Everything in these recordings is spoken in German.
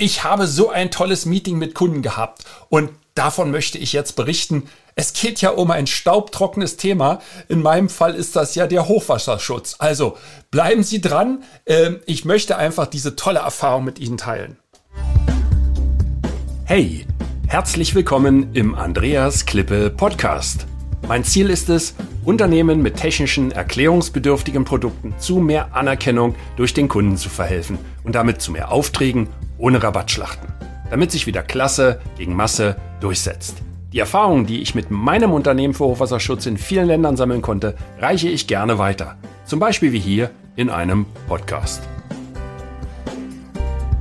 Ich habe so ein tolles Meeting mit Kunden gehabt und davon möchte ich jetzt berichten. Es geht ja um ein staubtrockenes Thema. In meinem Fall ist das ja der Hochwasserschutz. Also bleiben Sie dran. Ähm, ich möchte einfach diese tolle Erfahrung mit Ihnen teilen. Hey, herzlich willkommen im Andreas Klippe Podcast. Mein Ziel ist es, Unternehmen mit technischen, erklärungsbedürftigen Produkten zu mehr Anerkennung durch den Kunden zu verhelfen und damit zu mehr Aufträgen ohne Rabattschlachten, damit sich wieder Klasse gegen Masse durchsetzt. Die Erfahrungen, die ich mit meinem Unternehmen für Hochwasserschutz in vielen Ländern sammeln konnte, reiche ich gerne weiter. Zum Beispiel wie hier in einem Podcast.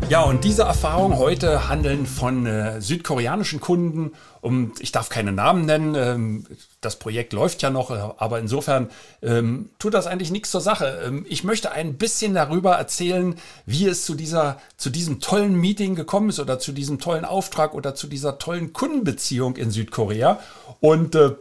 Ja, und diese Erfahrungen heute handeln von äh, südkoreanischen Kunden. Und ich darf keine Namen nennen. Ähm, das Projekt läuft ja noch, äh, aber insofern ähm, tut das eigentlich nichts zur Sache. Ähm, ich möchte ein bisschen darüber erzählen, wie es zu dieser, zu diesem tollen Meeting gekommen ist oder zu diesem tollen Auftrag oder zu dieser tollen Kundenbeziehung in Südkorea. Und äh,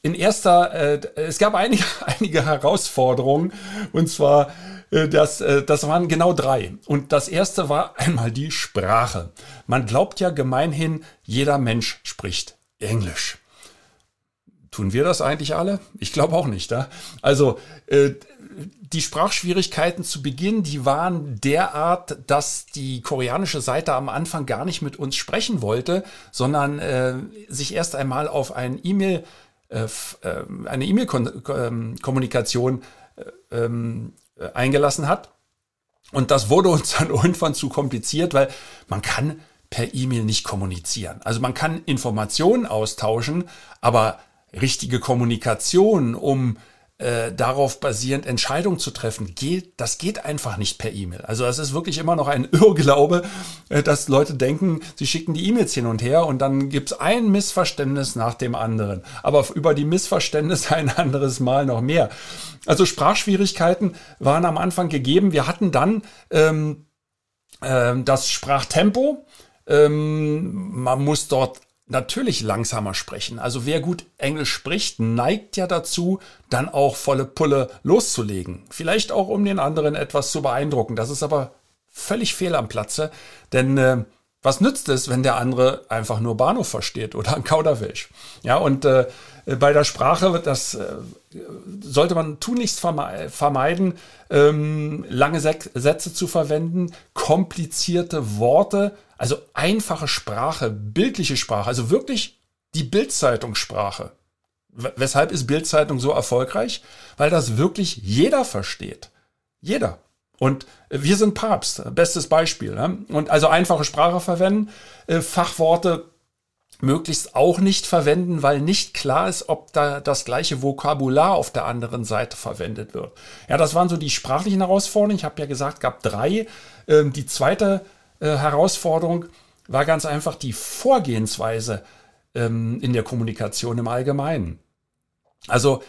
in erster, äh, es gab einige, einige Herausforderungen. Und zwar das, äh, das waren genau drei. Und das erste war einmal die Sprache. Man glaubt ja gemeinhin, jeder Mensch spricht Englisch. Tun wir das eigentlich alle? Ich glaube auch nicht. Ja? Also äh, die Sprachschwierigkeiten zu Beginn, die waren derart, dass die koreanische Seite am Anfang gar nicht mit uns sprechen wollte, sondern äh, sich erst einmal auf ein E-Mail, äh, eine E-Mail-Kommunikation ähm, äh, eingelassen hat. Und das wurde uns dann irgendwann zu kompliziert, weil man kann per E-Mail nicht kommunizieren. Also man kann Informationen austauschen, aber richtige Kommunikation, um äh, darauf basierend Entscheidungen zu treffen, geht, das geht einfach nicht per E-Mail. Also das ist wirklich immer noch ein Irrglaube, äh, dass Leute denken, sie schicken die E-Mails hin und her und dann gibt's ein Missverständnis nach dem anderen. Aber über die Missverständnisse ein anderes Mal noch mehr. Also Sprachschwierigkeiten waren am Anfang gegeben. Wir hatten dann ähm, äh, das Sprachtempo. Ähm, man muss dort natürlich langsamer sprechen. Also wer gut Englisch spricht, neigt ja dazu, dann auch volle Pulle loszulegen. Vielleicht auch, um den anderen etwas zu beeindrucken. Das ist aber völlig fehl am Platze, denn äh, was nützt es, wenn der andere einfach nur Bahnhof versteht oder ein Kauderwelsch? Ja, und äh, bei der Sprache, das äh, sollte man tunlichst vermeiden, ähm, lange Sätze zu verwenden, komplizierte Worte, also einfache Sprache, bildliche Sprache, also wirklich die Bildzeitungssprache. Weshalb ist Bildzeitung so erfolgreich? Weil das wirklich jeder versteht. Jeder. Und wir sind Papst, bestes Beispiel. Ne? Und also einfache Sprache verwenden, äh, Fachworte möglichst auch nicht verwenden, weil nicht klar ist, ob da das gleiche Vokabular auf der anderen Seite verwendet wird. Ja, das waren so die sprachlichen Herausforderungen. Ich habe ja gesagt, gab drei. Ähm, die zweite äh, Herausforderung war ganz einfach die Vorgehensweise ähm, in der Kommunikation im Allgemeinen. Also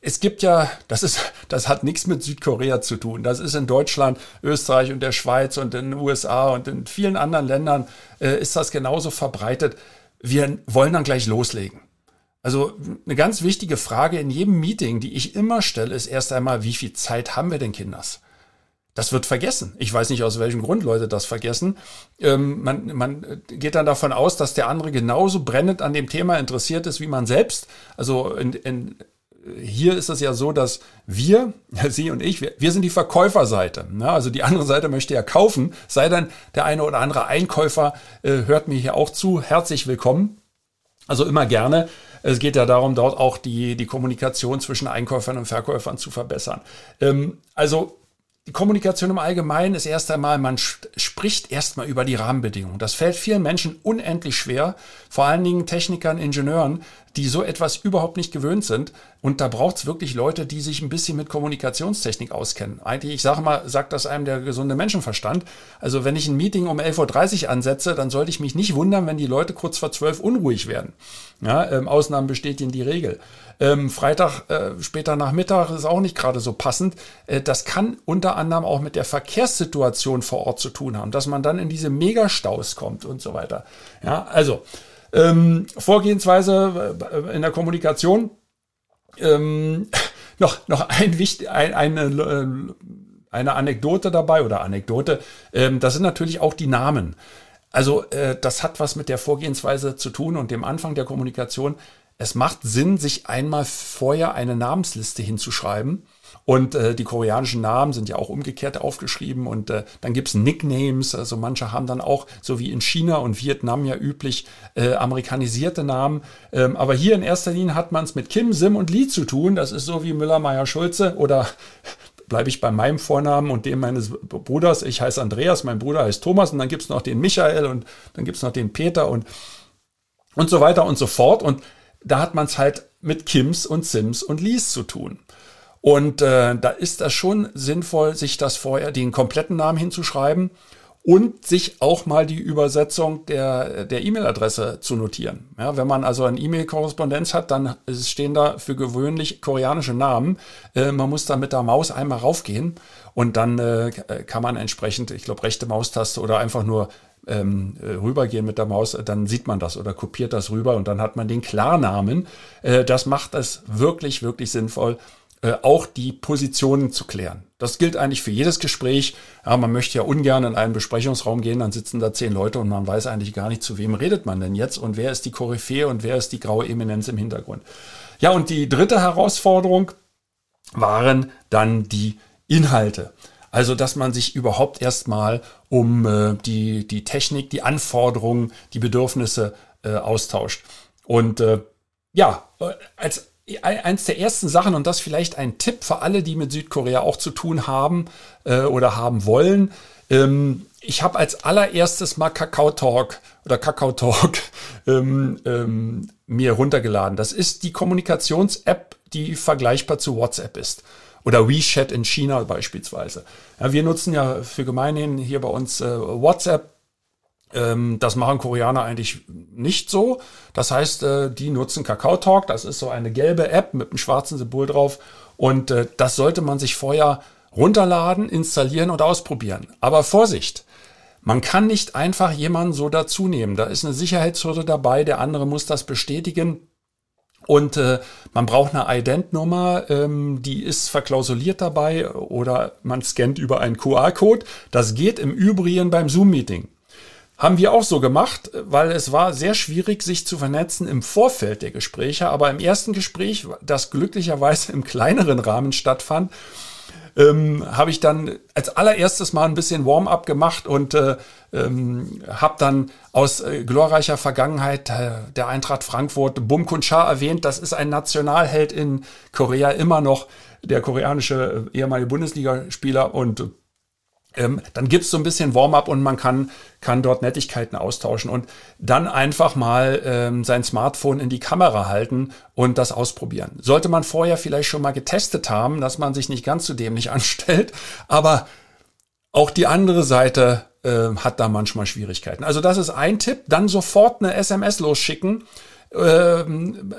es gibt ja, das ist, das hat nichts mit Südkorea zu tun. Das ist in Deutschland, Österreich und der Schweiz und in den USA und in vielen anderen Ländern äh, ist das genauso verbreitet. Wir wollen dann gleich loslegen. Also eine ganz wichtige Frage in jedem Meeting, die ich immer stelle, ist erst einmal, wie viel Zeit haben wir denn Kinders? Das wird vergessen. Ich weiß nicht, aus welchem Grund Leute das vergessen. Ähm, man, man geht dann davon aus, dass der andere genauso brennend an dem Thema interessiert ist wie man selbst. Also in, in, hier ist es ja so, dass wir, Sie und ich, wir, wir sind die Verkäuferseite. Ne? Also die andere Seite möchte ja kaufen. Sei dann der eine oder andere Einkäufer äh, hört mir hier auch zu. Herzlich willkommen. Also immer gerne. Es geht ja darum, dort auch die, die Kommunikation zwischen Einkäufern und Verkäufern zu verbessern. Ähm, also die Kommunikation im Allgemeinen ist erst einmal, man spricht erstmal über die Rahmenbedingungen. Das fällt vielen Menschen unendlich schwer, vor allen Dingen Technikern, Ingenieuren, die so etwas überhaupt nicht gewöhnt sind. Und da braucht es wirklich Leute, die sich ein bisschen mit Kommunikationstechnik auskennen. Eigentlich, ich sage mal, sagt das einem der gesunde Menschenverstand. Also wenn ich ein Meeting um 11.30 Uhr ansetze, dann sollte ich mich nicht wundern, wenn die Leute kurz vor 12 unruhig werden. Ja, ähm, Ausnahmen bestätigen die Regel. Ähm, Freitag äh, später Nachmittag ist auch nicht gerade so passend. Äh, das kann unter anderem auch mit der Verkehrssituation vor Ort zu tun haben, dass man dann in diese Megastaus kommt und so weiter. Ja, also ähm, Vorgehensweise äh, in der Kommunikation. Ähm, noch, noch ein, ein, eine, äh, eine Anekdote dabei oder Anekdote. Ähm, das sind natürlich auch die Namen. Also äh, das hat was mit der Vorgehensweise zu tun und dem Anfang der Kommunikation. Es macht Sinn, sich einmal vorher eine Namensliste hinzuschreiben. Und äh, die koreanischen Namen sind ja auch umgekehrt aufgeschrieben und äh, dann gibt's Nicknames. Also manche haben dann auch, so wie in China und Vietnam ja üblich, äh, amerikanisierte Namen. Ähm, aber hier in erster Linie hat man es mit Kim, Sim und Lee zu tun. Das ist so wie Müller, Meyer, Schulze oder bleibe ich bei meinem Vornamen und dem meines Bruders. Ich heiße Andreas, mein Bruder heißt Thomas und dann gibt's noch den Michael und dann gibt's noch den Peter und, und so weiter und so fort. Und da hat man es halt mit Kims und Sims und Lees zu tun. Und äh, da ist das schon sinnvoll, sich das vorher, den kompletten Namen hinzuschreiben und sich auch mal die Übersetzung der, der E-Mail-Adresse zu notieren. Ja, wenn man also eine E-Mail-Korrespondenz hat, dann stehen da für gewöhnlich koreanische Namen. Äh, man muss da mit der Maus einmal raufgehen und dann äh, kann man entsprechend, ich glaube, rechte Maustaste oder einfach nur ähm, rübergehen mit der Maus, dann sieht man das oder kopiert das rüber und dann hat man den Klarnamen. Äh, das macht es wirklich, wirklich sinnvoll, äh, auch die Positionen zu klären. Das gilt eigentlich für jedes Gespräch. Ja, man möchte ja ungern in einen Besprechungsraum gehen, dann sitzen da zehn Leute und man weiß eigentlich gar nicht, zu wem redet man denn jetzt und wer ist die Koryphäe und wer ist die graue Eminenz im Hintergrund. Ja, und die dritte Herausforderung waren dann die Inhalte. Also, dass man sich überhaupt erstmal um äh, die, die Technik, die Anforderungen, die Bedürfnisse äh, austauscht. Und äh, ja, äh, als eins der ersten Sachen und das vielleicht ein Tipp für alle, die mit Südkorea auch zu tun haben äh, oder haben wollen. Ähm, ich habe als allererstes mal Kakao Talk oder Kakao Talk ähm, ähm, mir runtergeladen. Das ist die Kommunikations-App, die vergleichbar zu WhatsApp ist. Oder WeChat in China beispielsweise. Ja, wir nutzen ja für gemeinhin hier bei uns äh, WhatsApp das machen Koreaner eigentlich nicht so. Das heißt, äh, die nutzen Kakao Talk. Das ist so eine gelbe App mit einem schwarzen Symbol drauf. Und äh, das sollte man sich vorher runterladen, installieren und ausprobieren. Aber Vorsicht! Man kann nicht einfach jemanden so dazu nehmen. Da ist eine Sicherheitshürde dabei. Der andere muss das bestätigen. Und äh, man braucht eine Ident-Nummer, ähm, die ist verklausuliert dabei oder man scannt über einen QR-Code. Das geht im Übrigen beim Zoom-Meeting. Haben wir auch so gemacht, weil es war sehr schwierig, sich zu vernetzen im Vorfeld der Gespräche. Aber im ersten Gespräch, das glücklicherweise im kleineren Rahmen stattfand, ähm, habe ich dann als allererstes mal ein bisschen Warm-up gemacht und äh, ähm, habe dann aus äh, glorreicher Vergangenheit äh, der Eintracht Frankfurt Bum Kun Cha erwähnt. Das ist ein Nationalheld in Korea immer noch, der koreanische äh, ehemalige Bundesligaspieler und ähm, dann gibt's so ein bisschen Warm-up und man kann, kann dort Nettigkeiten austauschen und dann einfach mal ähm, sein Smartphone in die Kamera halten und das ausprobieren. Sollte man vorher vielleicht schon mal getestet haben, dass man sich nicht ganz so dämlich anstellt, aber auch die andere Seite äh, hat da manchmal Schwierigkeiten. Also das ist ein Tipp. Dann sofort eine SMS losschicken, äh,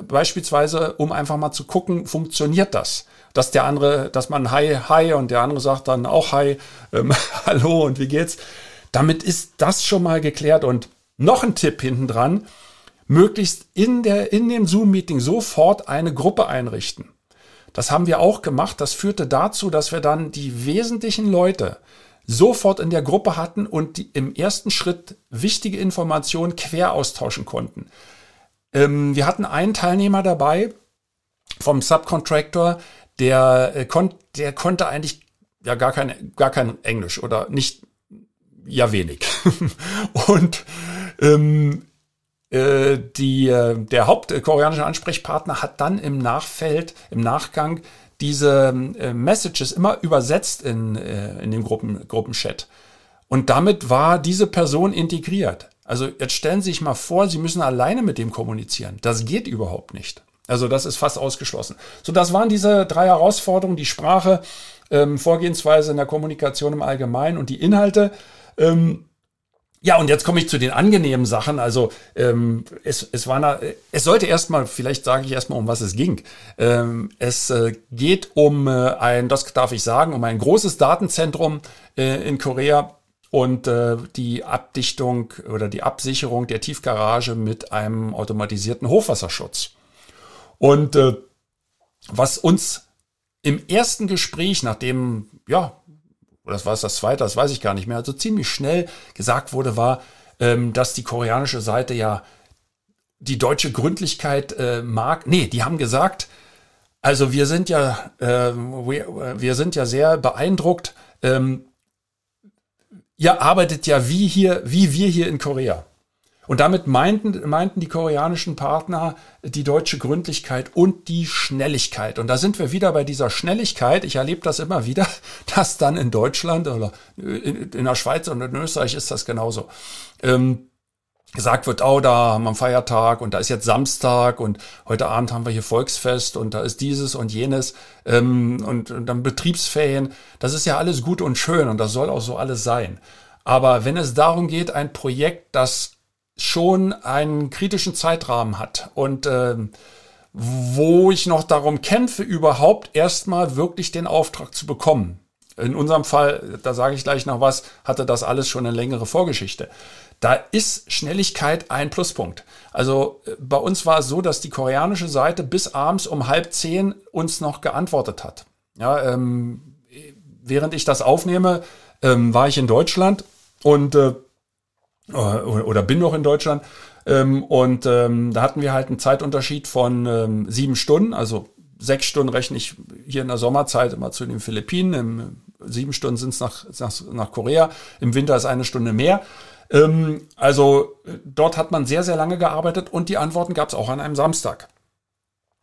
beispielsweise, um einfach mal zu gucken, funktioniert das? Dass der andere, dass man Hi, Hi und der andere sagt dann auch Hi, ähm, Hallo und wie geht's? Damit ist das schon mal geklärt und noch ein Tipp hinten dran, möglichst in, der, in dem Zoom-Meeting sofort eine Gruppe einrichten. Das haben wir auch gemacht. Das führte dazu, dass wir dann die wesentlichen Leute sofort in der Gruppe hatten und die im ersten Schritt wichtige Informationen quer austauschen konnten. Ähm, wir hatten einen Teilnehmer dabei vom Subcontractor, der, äh, kon der konnte eigentlich ja gar kein, gar kein Englisch oder nicht, ja wenig. und ähm, äh, die, äh, der hauptkoreanische Ansprechpartner hat dann im Nachfeld, im Nachgang diese äh, Messages immer übersetzt in, äh, in dem Gruppen, Gruppenchat. Und damit war diese Person integriert. Also jetzt stellen Sie sich mal vor, Sie müssen alleine mit dem kommunizieren. Das geht überhaupt nicht. Also das ist fast ausgeschlossen. So, das waren diese drei Herausforderungen, die Sprache, ähm, Vorgehensweise in der Kommunikation im Allgemeinen und die Inhalte. Ähm, ja, und jetzt komme ich zu den angenehmen Sachen. Also ähm, es, es war na, es sollte erstmal, vielleicht sage ich erstmal, um was es ging. Ähm, es äh, geht um äh, ein, das darf ich sagen, um ein großes Datenzentrum äh, in Korea und äh, die Abdichtung oder die Absicherung der Tiefgarage mit einem automatisierten Hochwasserschutz. Und äh, was uns im ersten Gespräch, nachdem ja das war es das zweite, das weiß ich gar nicht mehr, also ziemlich schnell gesagt wurde, war, ähm, dass die koreanische Seite ja die deutsche Gründlichkeit äh, mag. Nee, die haben gesagt, also wir sind ja, äh, wir, wir sind ja sehr beeindruckt. Ähm, ihr arbeitet ja wie hier, wie wir hier in Korea. Und damit meinten, meinten die koreanischen Partner die deutsche Gründlichkeit und die Schnelligkeit. Und da sind wir wieder bei dieser Schnelligkeit. Ich erlebe das immer wieder, dass dann in Deutschland oder in, in der Schweiz und in Österreich ist das genauso. Ähm, gesagt wird, oh, da haben wir einen Feiertag und da ist jetzt Samstag und heute Abend haben wir hier Volksfest und da ist dieses und jenes ähm, und, und dann Betriebsferien. Das ist ja alles gut und schön und das soll auch so alles sein. Aber wenn es darum geht, ein Projekt, das schon einen kritischen Zeitrahmen hat und äh, wo ich noch darum kämpfe, überhaupt erstmal wirklich den Auftrag zu bekommen. In unserem Fall, da sage ich gleich noch was, hatte das alles schon eine längere Vorgeschichte. Da ist Schnelligkeit ein Pluspunkt. Also äh, bei uns war es so, dass die koreanische Seite bis abends um halb zehn uns noch geantwortet hat. Ja, ähm, während ich das aufnehme, ähm, war ich in Deutschland und äh, oder bin noch in Deutschland. Ähm, und ähm, da hatten wir halt einen Zeitunterschied von ähm, sieben Stunden, also sechs Stunden rechne ich hier in der Sommerzeit immer zu den Philippinen, im, sieben Stunden sind es nach, nach, nach Korea, im Winter ist eine Stunde mehr. Ähm, also dort hat man sehr, sehr lange gearbeitet und die Antworten gab es auch an einem Samstag.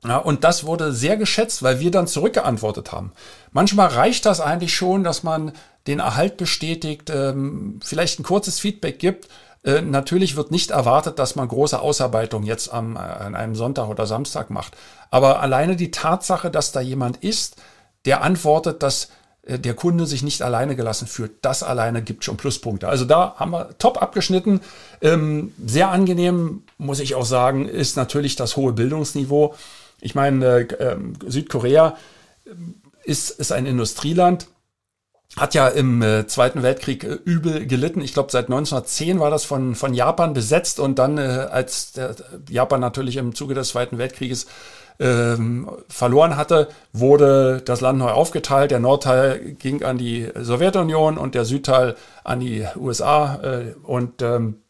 Ja, und das wurde sehr geschätzt, weil wir dann zurückgeantwortet haben. Manchmal reicht das eigentlich schon, dass man den Erhalt bestätigt, ähm, vielleicht ein kurzes Feedback gibt. Äh, natürlich wird nicht erwartet, dass man große Ausarbeitung jetzt am, äh, an einem Sonntag oder Samstag macht. Aber alleine die Tatsache, dass da jemand ist, der antwortet, dass äh, der Kunde sich nicht alleine gelassen fühlt. Das alleine gibt schon Pluspunkte. Also da haben wir top abgeschnitten. Ähm, sehr angenehm, muss ich auch sagen, ist natürlich das hohe Bildungsniveau. Ich meine, äh, ähm, Südkorea ähm, ist, ist ein Industrieland hat ja im äh, Zweiten Weltkrieg äh, übel gelitten. Ich glaube, seit 1910 war das von, von Japan besetzt und dann, als der, Japan natürlich im Zuge des Zweiten Weltkrieges ähm, verloren hatte, wurde das Land neu aufgeteilt. Der Nordteil ging an die Sowjetunion und der Südteil an die USA. Und ähm,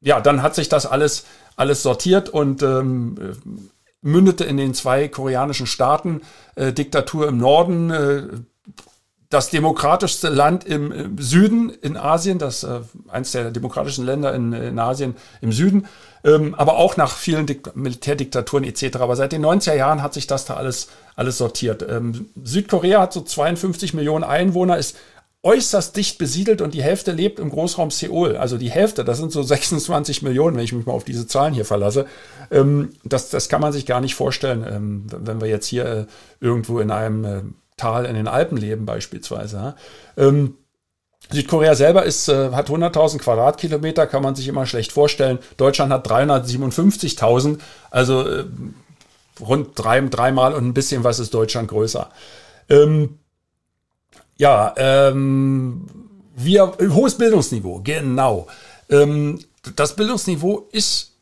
ja, dann hat sich das alles, alles sortiert und ähm, mündete in den zwei koreanischen Staaten. Äh, Diktatur im Norden, äh, das demokratischste Land im, im, Süden in Asien, das äh, eines der demokratischen Länder in, in Asien im Süden ähm, aber auch nach vielen Dik Militärdiktaturen etc. Aber seit den 90er Jahren hat sich das da alles, alles sortiert. Ähm, Südkorea hat so 52 Millionen Einwohner, ist äußerst dicht besiedelt und die Hälfte lebt im Großraum Seoul. Also die Hälfte, das sind so 26 Millionen, wenn ich mich mal auf diese Zahlen hier verlasse. Ähm, das, das kann man sich gar nicht vorstellen, ähm, wenn wir jetzt hier äh, irgendwo in einem äh, Tal in den Alpen leben beispielsweise. Ja? Ähm, Südkorea selber ist, äh, hat 100.000 Quadratkilometer, kann man sich immer schlecht vorstellen. Deutschland hat 357.000, also äh, rund drei, dreimal und ein bisschen was ist Deutschland größer. Ähm, ja, ähm, wir, hohes Bildungsniveau, genau. Ähm, das Bildungsniveau ist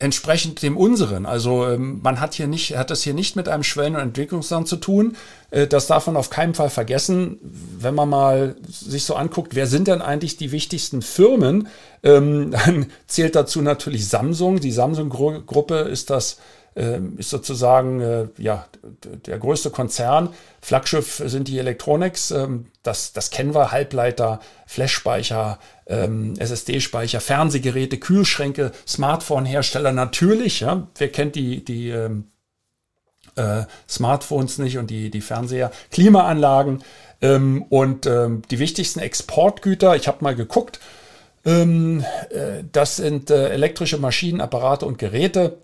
entsprechend dem unseren. Also ähm, man hat hier nicht, hat das hier nicht mit einem Schwellen- und Entwicklungsland zu tun. Äh, das darf man auf keinen Fall vergessen. Wenn man mal sich so anguckt, wer sind denn eigentlich die wichtigsten Firmen, ähm, dann zählt dazu natürlich Samsung. Die Samsung-Gruppe ist das ist sozusagen äh, ja, der größte Konzern. Flaggschiff sind die Electronics, ähm, das, das kennen wir, Halbleiter, Flashspeicher, ähm, SSD-Speicher, Fernsehgeräte, Kühlschränke, Smartphone-Hersteller natürlich. Ja, wer kennt die, die ähm, äh, Smartphones nicht und die, die Fernseher, Klimaanlagen ähm, und ähm, die wichtigsten Exportgüter. Ich habe mal geguckt. Ähm, äh, das sind äh, elektrische Maschinen, Apparate und Geräte.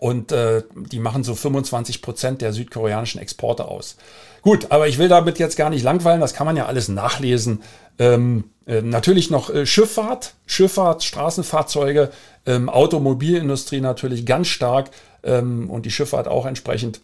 Und äh, die machen so 25 Prozent der südkoreanischen Exporte aus. Gut, aber ich will damit jetzt gar nicht langweilen, das kann man ja alles nachlesen. Ähm, äh, natürlich noch äh, Schifffahrt, Schifffahrt, Straßenfahrzeuge, ähm, Automobilindustrie natürlich ganz stark ähm, und die Schifffahrt auch entsprechend.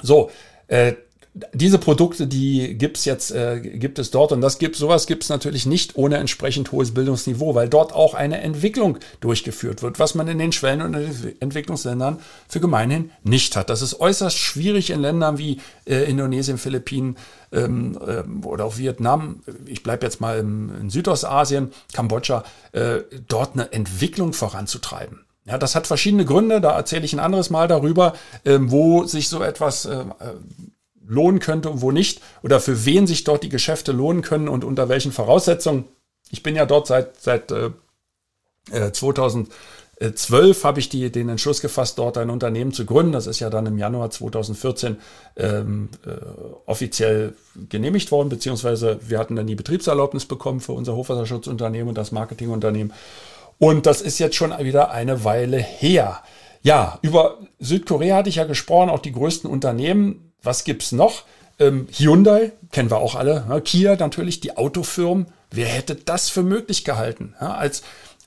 So, äh, diese Produkte, die gibt's jetzt, äh, gibt es dort und das gibt sowas gibt's natürlich nicht ohne entsprechend hohes Bildungsniveau, weil dort auch eine Entwicklung durchgeführt wird, was man in den Schwellen- und Entwicklungsländern für gemeinhin nicht hat. Das ist äußerst schwierig in Ländern wie äh, Indonesien, Philippinen ähm, äh, oder auch Vietnam. Ich bleibe jetzt mal im, in Südostasien, Kambodscha, äh, dort eine Entwicklung voranzutreiben. Ja, das hat verschiedene Gründe, da erzähle ich ein anderes Mal darüber, ähm, wo sich so etwas äh, lohnen könnte und wo nicht oder für wen sich dort die Geschäfte lohnen können und unter welchen Voraussetzungen. Ich bin ja dort seit, seit äh, 2012 habe ich die, den Entschluss gefasst, dort ein Unternehmen zu gründen. Das ist ja dann im Januar 2014 ähm, äh, offiziell genehmigt worden, beziehungsweise wir hatten dann die Betriebserlaubnis bekommen für unser Hochwasserschutzunternehmen und das Marketingunternehmen. Und das ist jetzt schon wieder eine Weile her. Ja, über Südkorea hatte ich ja gesprochen, auch die größten Unternehmen. Was gibt's noch? Ähm, Hyundai, kennen wir auch alle. Ja, Kia natürlich, die Autofirmen. Wer hätte das für möglich gehalten? Ja, als,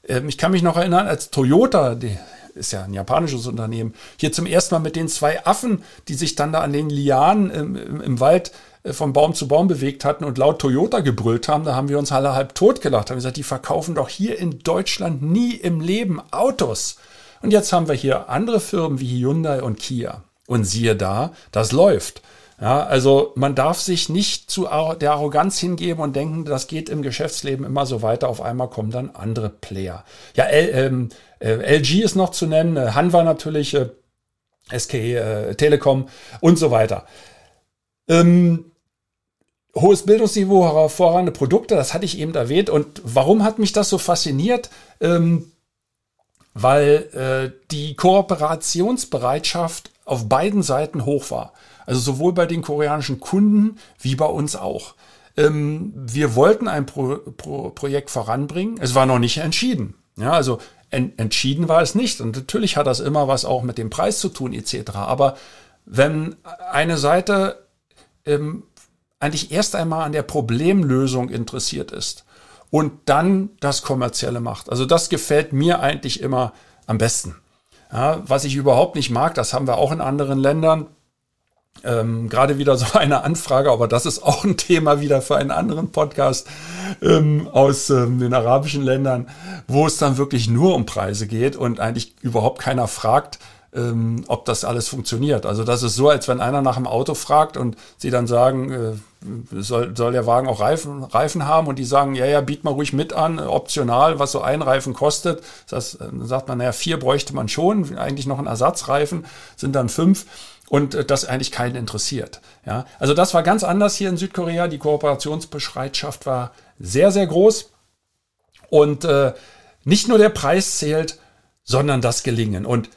ähm, ich kann mich noch erinnern, als Toyota, die ist ja ein japanisches Unternehmen, hier zum ersten Mal mit den zwei Affen, die sich dann da an den Lianen im, im, im Wald äh, von Baum zu Baum bewegt hatten und laut Toyota gebrüllt haben, da haben wir uns alle halb tot gelacht, haben gesagt, die verkaufen doch hier in Deutschland nie im Leben Autos. Und jetzt haben wir hier andere Firmen wie Hyundai und Kia. Und siehe da, das läuft. Ja, also man darf sich nicht zu der Arroganz hingeben und denken, das geht im Geschäftsleben immer so weiter. Auf einmal kommen dann andere Player. Ja, L, ähm, äh, LG ist noch zu nennen, äh, Hanwha natürlich, äh, SK äh, Telekom und so weiter. Ähm, hohes Bildungsniveau, hervorragende Produkte, das hatte ich eben erwähnt. Und warum hat mich das so fasziniert? Ähm, weil äh, die Kooperationsbereitschaft auf beiden Seiten hoch war. Also sowohl bei den koreanischen Kunden wie bei uns auch. Ähm, wir wollten ein Pro Pro Projekt voranbringen. Es war noch nicht entschieden. Ja, also en entschieden war es nicht. Und natürlich hat das immer was auch mit dem Preis zu tun etc. Aber wenn eine Seite ähm, eigentlich erst einmal an der Problemlösung interessiert ist und dann das Kommerzielle macht. Also das gefällt mir eigentlich immer am besten. Ja, was ich überhaupt nicht mag, das haben wir auch in anderen Ländern. Ähm, Gerade wieder so eine Anfrage, aber das ist auch ein Thema wieder für einen anderen Podcast ähm, aus ähm, den arabischen Ländern, wo es dann wirklich nur um Preise geht und eigentlich überhaupt keiner fragt, ähm, ob das alles funktioniert. Also das ist so, als wenn einer nach dem Auto fragt und sie dann sagen, äh, soll, soll der Wagen auch Reifen, Reifen haben und die sagen, ja, ja, biet mal ruhig mit an, optional, was so ein Reifen kostet. Das, dann sagt man, naja, vier bräuchte man schon, eigentlich noch ein Ersatzreifen, sind dann fünf und äh, das eigentlich keinen interessiert. Ja, also das war ganz anders hier in Südkorea. Die Kooperationsbereitschaft war sehr, sehr groß und äh, nicht nur der Preis zählt, sondern das Gelingen. Und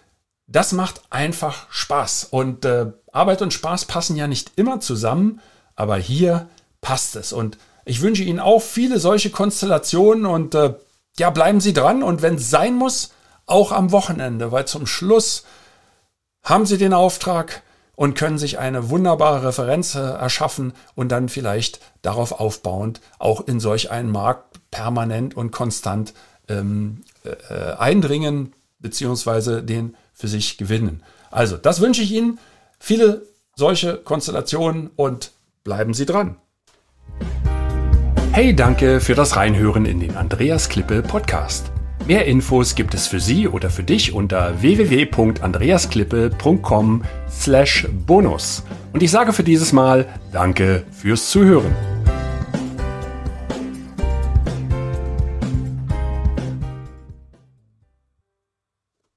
das macht einfach Spaß. Und äh, Arbeit und Spaß passen ja nicht immer zusammen, aber hier passt es. Und ich wünsche Ihnen auch viele solche Konstellationen und äh, ja, bleiben Sie dran. Und wenn es sein muss, auch am Wochenende, weil zum Schluss haben Sie den Auftrag und können sich eine wunderbare Referenz äh, erschaffen und dann vielleicht darauf aufbauend auch in solch einen Markt permanent und konstant ähm, äh, eindringen beziehungsweise den für sich gewinnen. Also, das wünsche ich Ihnen. Viele solche Konstellationen und bleiben Sie dran. Hey, danke für das Reinhören in den Andreas Klippe Podcast. Mehr Infos gibt es für Sie oder für dich unter www.andreasklippe.com/bonus. Und ich sage für dieses Mal Danke fürs Zuhören.